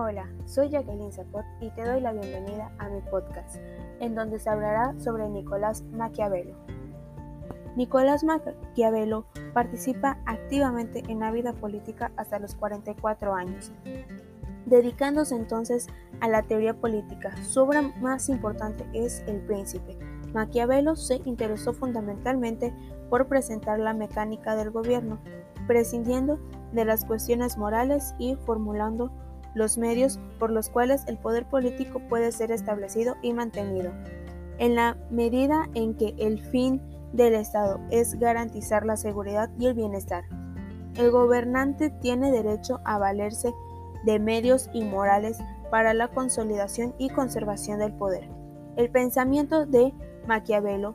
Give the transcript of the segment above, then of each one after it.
Hola, soy Jacqueline Zapot y te doy la bienvenida a mi podcast, en donde se hablará sobre Nicolás Maquiavelo. Nicolás Maquiavelo participa activamente en la vida política hasta los 44 años, dedicándose entonces a la teoría política. Su obra más importante es El Príncipe. Maquiavelo se interesó fundamentalmente por presentar la mecánica del gobierno, prescindiendo de las cuestiones morales y formulando los medios por los cuales el poder político puede ser establecido y mantenido. En la medida en que el fin del Estado es garantizar la seguridad y el bienestar, el gobernante tiene derecho a valerse de medios inmorales para la consolidación y conservación del poder. El pensamiento de Maquiavelo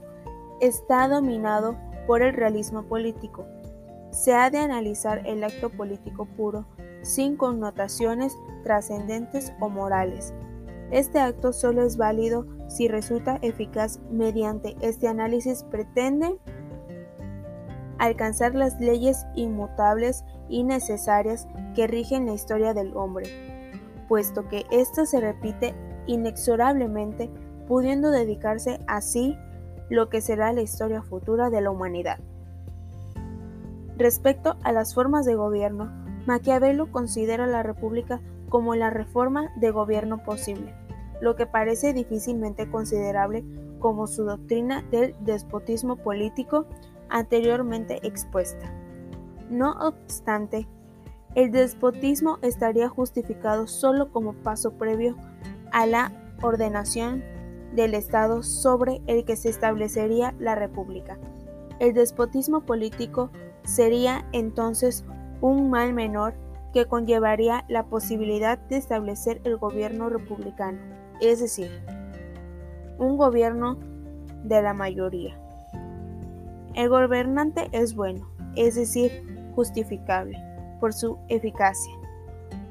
está dominado por el realismo político. Se ha de analizar el acto político puro sin connotaciones trascendentes o morales. Este acto solo es válido si resulta eficaz mediante este análisis pretende alcanzar las leyes inmutables y necesarias que rigen la historia del hombre, puesto que ésta se repite inexorablemente, pudiendo dedicarse así lo que será la historia futura de la humanidad. Respecto a las formas de gobierno, Maquiavelo considera la república como la reforma de gobierno posible, lo que parece difícilmente considerable como su doctrina del despotismo político anteriormente expuesta. No obstante, el despotismo estaría justificado solo como paso previo a la ordenación del Estado sobre el que se establecería la República. El despotismo político sería entonces un mal menor que conllevaría la posibilidad de establecer el gobierno republicano, es decir, un gobierno de la mayoría. El gobernante es bueno, es decir, justificable, por su eficacia,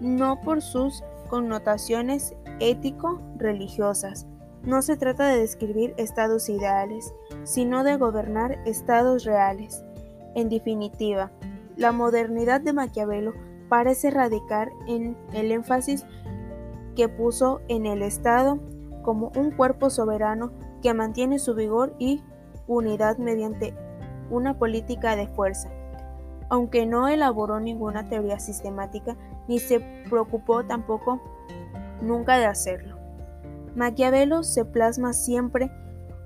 no por sus connotaciones ético-religiosas. No se trata de describir estados ideales, sino de gobernar estados reales. En definitiva, la modernidad de Maquiavelo parece radicar en el énfasis que puso en el Estado como un cuerpo soberano que mantiene su vigor y unidad mediante una política de fuerza. Aunque no elaboró ninguna teoría sistemática ni se preocupó tampoco nunca de hacerlo. Maquiavelo se plasma siempre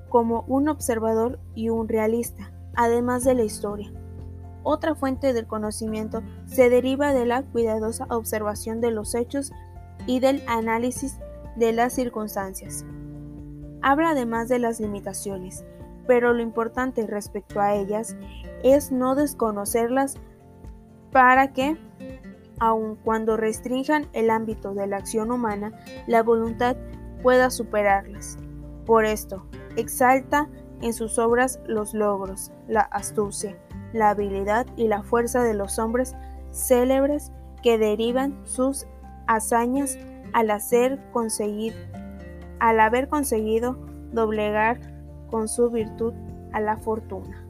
como un observador y un realista, además de la historia. Otra fuente del conocimiento se deriva de la cuidadosa observación de los hechos y del análisis de las circunstancias. Habla además de las limitaciones, pero lo importante respecto a ellas es no desconocerlas para que, aun cuando restrinjan el ámbito de la acción humana, la voluntad pueda superarlas. Por esto, exalta en sus obras los logros, la astucia, la habilidad y la fuerza de los hombres célebres que derivan sus hazañas al hacer conseguir, al haber conseguido doblegar con su virtud a la fortuna.